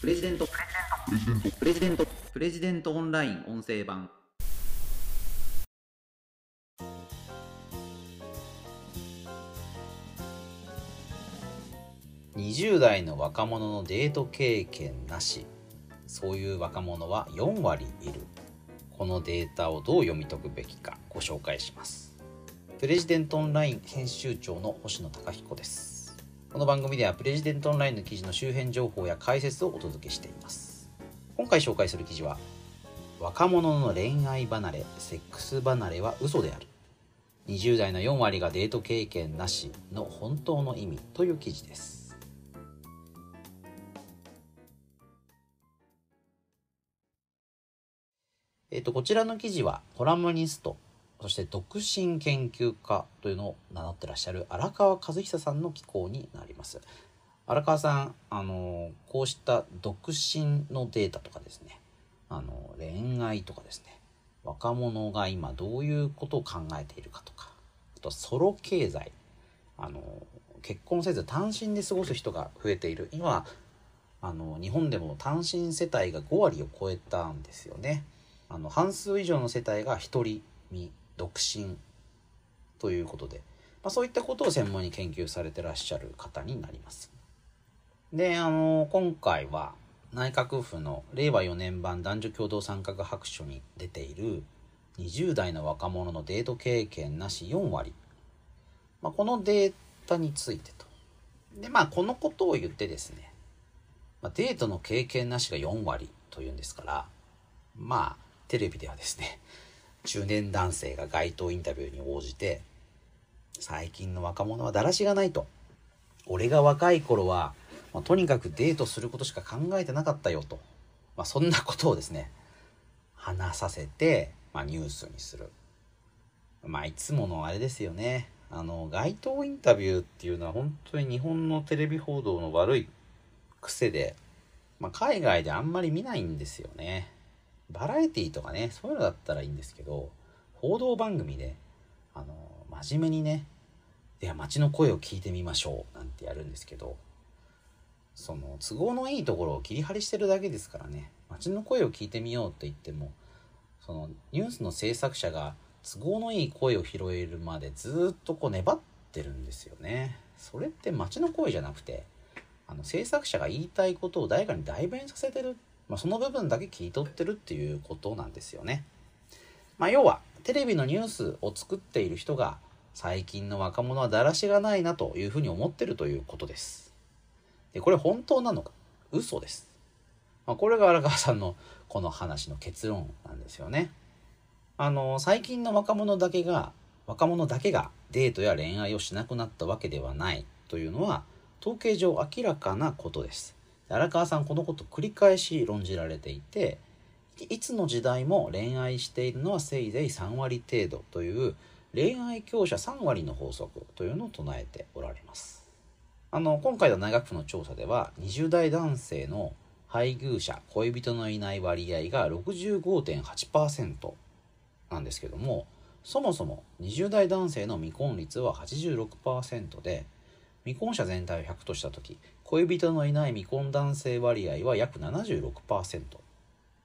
プレジデント。プレジデント。プレジデントオンライン音声版。20代の若者のデート経験なし。そういう若者は4割いる。このデータをどう読み解くべきかご紹介します。プレジデントオンライン編集長の星野貴彦です。この番組ではプレジデントオンラインの記事の周辺情報や解説をお届けしています。今回紹介する記事は若者の恋愛離れセックス離れは嘘である。20代の4割がデート経験なしの本当の意味という記事です。えっ、と、こちらの記事は、コラムニスト、そして独身研究家というのを名乗ってらっしゃる荒川和久さんの寄稿になります。荒川さん、あの、こうした独身のデータとかですね、あの、恋愛とかですね、若者が今どういうことを考えているかとか、あとソロ経済、あの、結婚せず単身で過ごす人が増えている。今、あの、日本でも単身世帯が5割を超えたんですよね。あの半数以上の世帯が独り身独身ということで、まあ、そういったことを専門に研究されてらっしゃる方になります。であの今回は内閣府の令和4年版男女共同参画白書に出ている20代の若者のデート経験なし4割、まあ、このデータについてと。でまあこのことを言ってですね、まあ、デートの経験なしが4割というんですからまあテレビではですね、中年男性が街頭インタビューに応じて、最近の若者はだらしがないと。俺が若い頃は、まあ、とにかくデートすることしか考えてなかったよと。まあ、そんなことをですね、話させて、まあ、ニュースにする。まあ、いつものあれですよね。あの、街頭インタビューっていうのは本当に日本のテレビ報道の悪い癖で、まあ、海外であんまり見ないんですよね。バラエティーとかね、そういうのだったらいいんですけど、報道番組で、あの、真面目にね、いや、街の声を聞いてみましょう、なんてやるんですけど、その、都合のいいところを切り張りしてるだけですからね、街の声を聞いてみようって言っても、その、ニュースの制作者が都合のいい声を拾えるまでずっとこう粘ってるんですよね。それって街の声じゃなくて、あの制作者が言いたいことを誰かに代弁させてるまあ、その部分だけ切り取ってるっていうことなんですよね。まあ、要はテレビのニュースを作っている人が最近の若者はだらしがないなというふうに思ってるということです。で、これ本当なのか？嘘です。まあ、これが荒川さんのこの話の結論なんですよね。あの、最近の若者だけが、若者だけがデートや恋愛をしなくなったわけではないというのは統計上明らかなことです。荒川さんこのこと繰り返し論じられていていつの時代も恋愛しているのはせいぜい3割程度という恋愛強者3割の法則というのを唱えておられます。あの今回の大学府の調査では20代男性の配偶者恋人のいない割合が65.8%なんですけどもそもそも20代男性の未婚率は86%で未婚者全体を100とした時恋人のいない未婚男性割合は約76%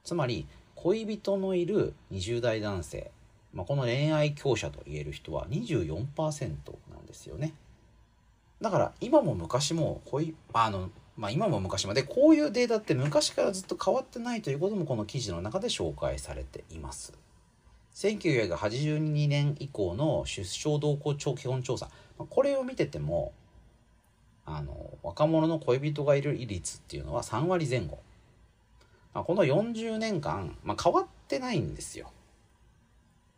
つまり恋人のいる20代男性、まあ、この恋愛強者と言える人は24%なんですよね。だから今も昔も恋あの、まあ、今も昔までこういうデータって昔からずっと変わってないということもこの記事の中で紹介されています。1982年以降の出生動向基本調査これを見ててもあの若者の恋人がいる率っていうのは3割前後、まあ、この40年間、まあ、変わってないんですよ。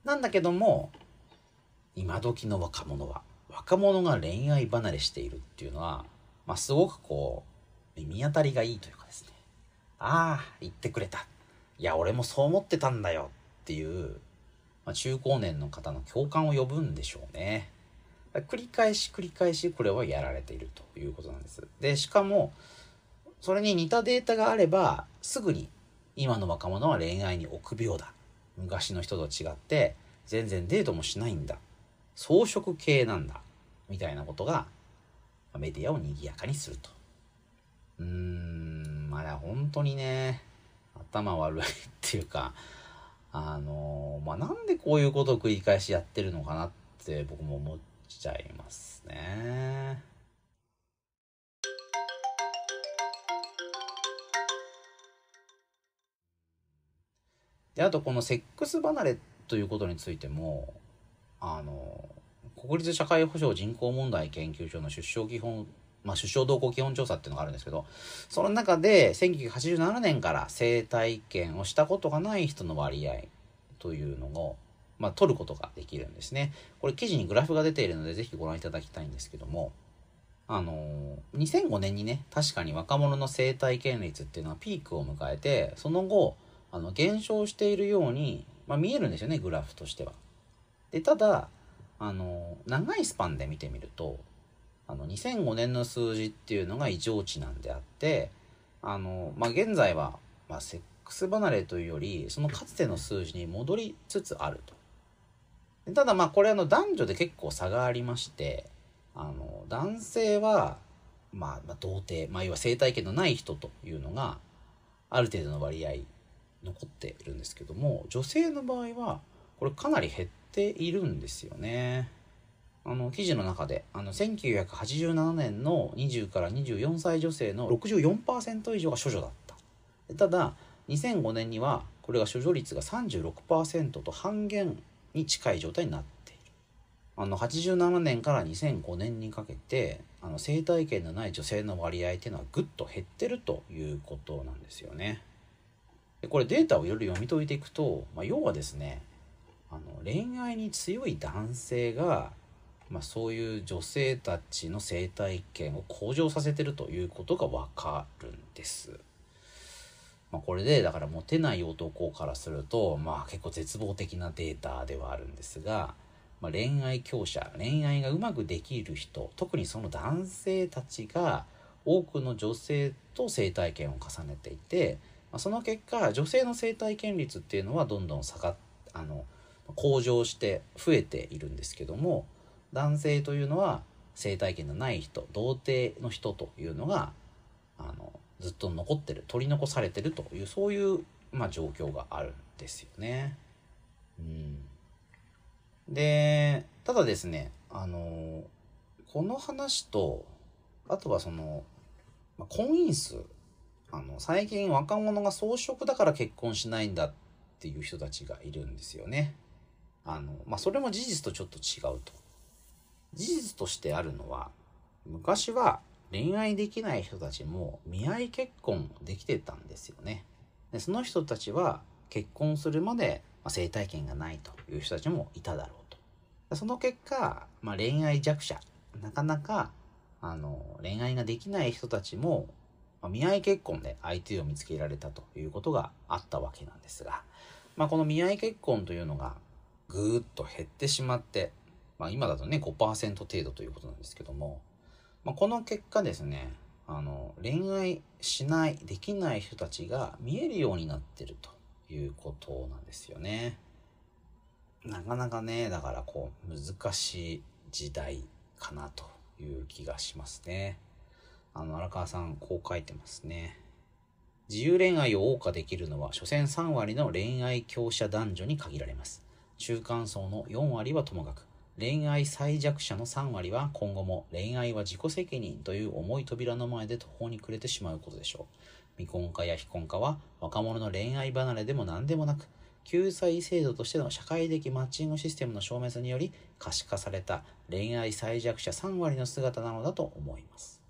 なんだけども今時の若者は若者が恋愛離れしているっていうのは、まあ、すごくこう耳当たりがいいというかですね。ああ言ってくれた。いや俺もそう思ってたんだよっていう、まあ、中高年の方の共感を呼ぶんでしょうね。繰り返し繰り返しこれはやられているということなんです。で、しかも、それに似たデータがあれば、すぐに今の若者は恋愛に臆病だ。昔の人と違って、全然デートもしないんだ。装飾系なんだ。みたいなことが、メディアを賑やかにすると。うーん、まあ本当にね、頭悪いっていうか、あのまあなんでこういうことを繰り返しやってるのかなって僕も思っちゃいますね。であとこのセックス離れということについてもあの国立社会保障人口問題研究所の出生基本まあ、出生動向基本調査っていうのがあるんですけどその中で1987年から生体験をしたことがない人の割合というのを、まあ、取ることができるんですね。これ記事にグラフが出ているのでぜひご覧いただきたいんですけどもあの2005年にね確かに若者の生体験率っていうのはピークを迎えてその後あの減少しているように、まあ、見えるんですよねグラフとしては。でただあの長いスパンで見てみるとあの2005年の数字っていうのが異常値なんであってあの、まあ、現在は、まあ、セックス離れというよりそのかつての数字に戻りつつあると。ただまあこれあの男女で結構差がありましてあの男性は、まあ、まあ童貞、まあ、要は生体験のない人というのがある程度の割合残っているんですけども女性の場合はこれかなり減っているんですよね。あの記事の中であの1987年の20から24歳女性の64%以上が処女だったただ2005年にはこれが処女率が36%と半減に近い状態になっているあの87年から2005年にかけてあの生体験のない女性の割合っていうのはぐっと減ってるということなんですよねでこれデータをいろいろ読み解いていくと、まあ、要はですねあの恋愛に強い男性がまあ、そういう女性たちの生態圏を向上させてるということがわかるんです。まあ、これでだからモテない男からすると、まあ、結構絶望的なデータではあるんですが、まあ、恋愛強者恋愛がうまくできる人特にその男性たちが多くの女性と生体験を重ねていて、まあ、その結果女性の生体験率っていうのはどんどん下があの向上して増えているんですけども男性というのは生体験のない人童貞の人というのがずっと残ってる取り残されてるというそういう、まあ、状況があるんですよね。うん、でただですねあのこの話とあとはその、まあ、婚姻数あの最近若者が草食だから結婚しないんだっていう人たちがいるんですよね。あのまあ、それも事実とちょっと違うと。事実としてあるのは昔は恋愛できない人たちも見合い結婚できてたんですよね。でその人たちは結婚するまで、まあ、性体験がないという人たちもいただろうと。でその結果、まあ、恋愛弱者なかなかあの恋愛ができない人たちも、まあ、見合い結婚で相手を見つけられたということがあったわけなんですが、まあ、この見合い結婚というのがぐーっと減ってしまってまあ、今だとね5%程度ということなんですけども、まあ、この結果ですねあの恋愛しないできない人たちが見えるようになってるということなんですよね。なかなかねだからこう難しい時代かなという気がしますね。あの荒川さんこう書いてますね。自由恋愛を謳歌できるのは所詮3割の恋愛強者男女に限られます。中間層の4割はともかく恋愛最弱者の3割は今後も恋愛は自己責任という重い扉の前で途方に暮れてしまうことでしょう。未婚化や非婚化は若者の恋愛離れでも何でもなく、救済制度としての社会的マッチングシステムの消滅により可視化された恋愛最弱者3割の姿なのだと思います。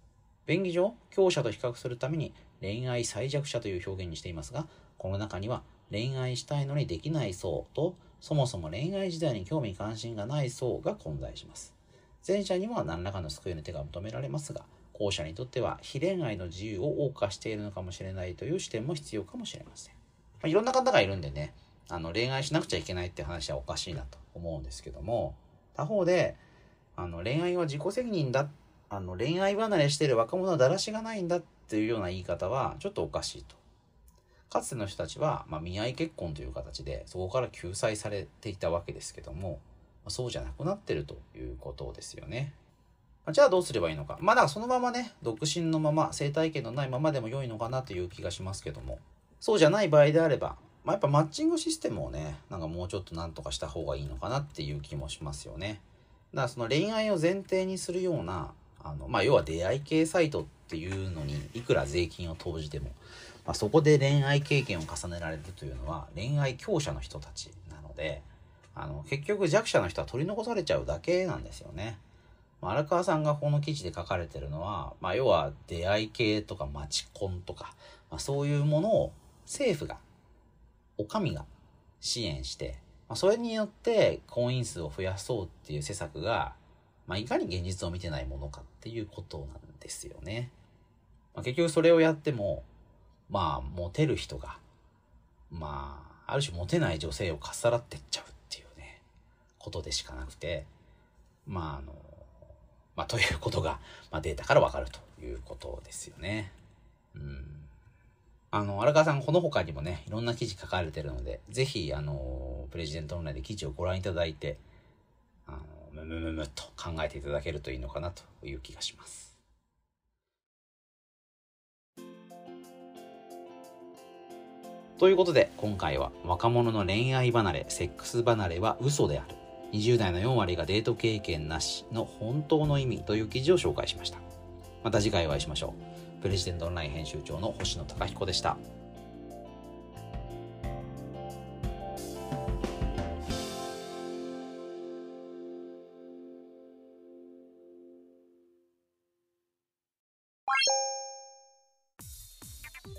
便宜上、強者と比較するために恋愛最弱者という表現にしていますが、この中には恋愛したいのにできない層とそもそも恋愛時代に興味関心がない層が混在します。前者には何らかの救いの手が求められますが、後者にとっては非恋愛の自由を謳歌しているのかもしれないという視点も必要かもしれません。まあ、いろんな方がいるんでね、あの恋愛しなくちゃいけないって話はおかしいなと思うんですけども、他方で、あの恋愛は自己責任だ、あの恋愛離れしてる若者はだらしがないんだっていうような言い方はちょっとおかしいと。かつての人たちは、まあ、見合い結婚という形でそこから救済されていたわけですけども、ま、そうじゃなくなってるということですよね。じゃあどうすればいいのか。まあだからそのままね、独身のまま、生体験のないままでも良いのかなという気がしますけども、そうじゃない場合であれば、まあ、やっぱマッチングシステムをね、なんかもうちょっとなんとかした方がいいのかなっていう気もしますよね。だからその恋愛を前提にするような、あの、まあ要は出会い系サイトっていうのにいくら税金を投じても、まあ、そこで恋愛経験を重ねられるというのは恋愛強者の人たちなので、あの、結局弱者の人は取り残されちゃうだけなんですよね。まあ、荒川さんがこの記事で書かれてるのは、まあ、要は出会い系とかマチコンとか、まあ、そういうものを政府が、お上が支援して、まあ、それによって婚姻数を増やそうっていう施策が、まあ、いかに現実を見てないものかっていうことなんですよね。まあ、結局それをやっても、まあ、モテる人が、まあ、ある種モテない女性をかっさらってっちゃうっていうね、ことでしかなくて、まあ、あの、まあ、ということが、まあ、データからわかるということですよね。うん。あの、荒川さん、この他にもね、いろんな記事書かれてるので、ぜひ、あの、プレジデントオンラインで記事をご覧いただいて、あの、むむむむと考えていただけるといいのかなという気がします。ということで、今回は若者の恋愛離れ、セックス離れは嘘である。20代の4割がデート経験なしの本当の意味という記事を紹介しました。また次回お会いしましょう。プレジデントオンライン編集長の星野貴彦でした。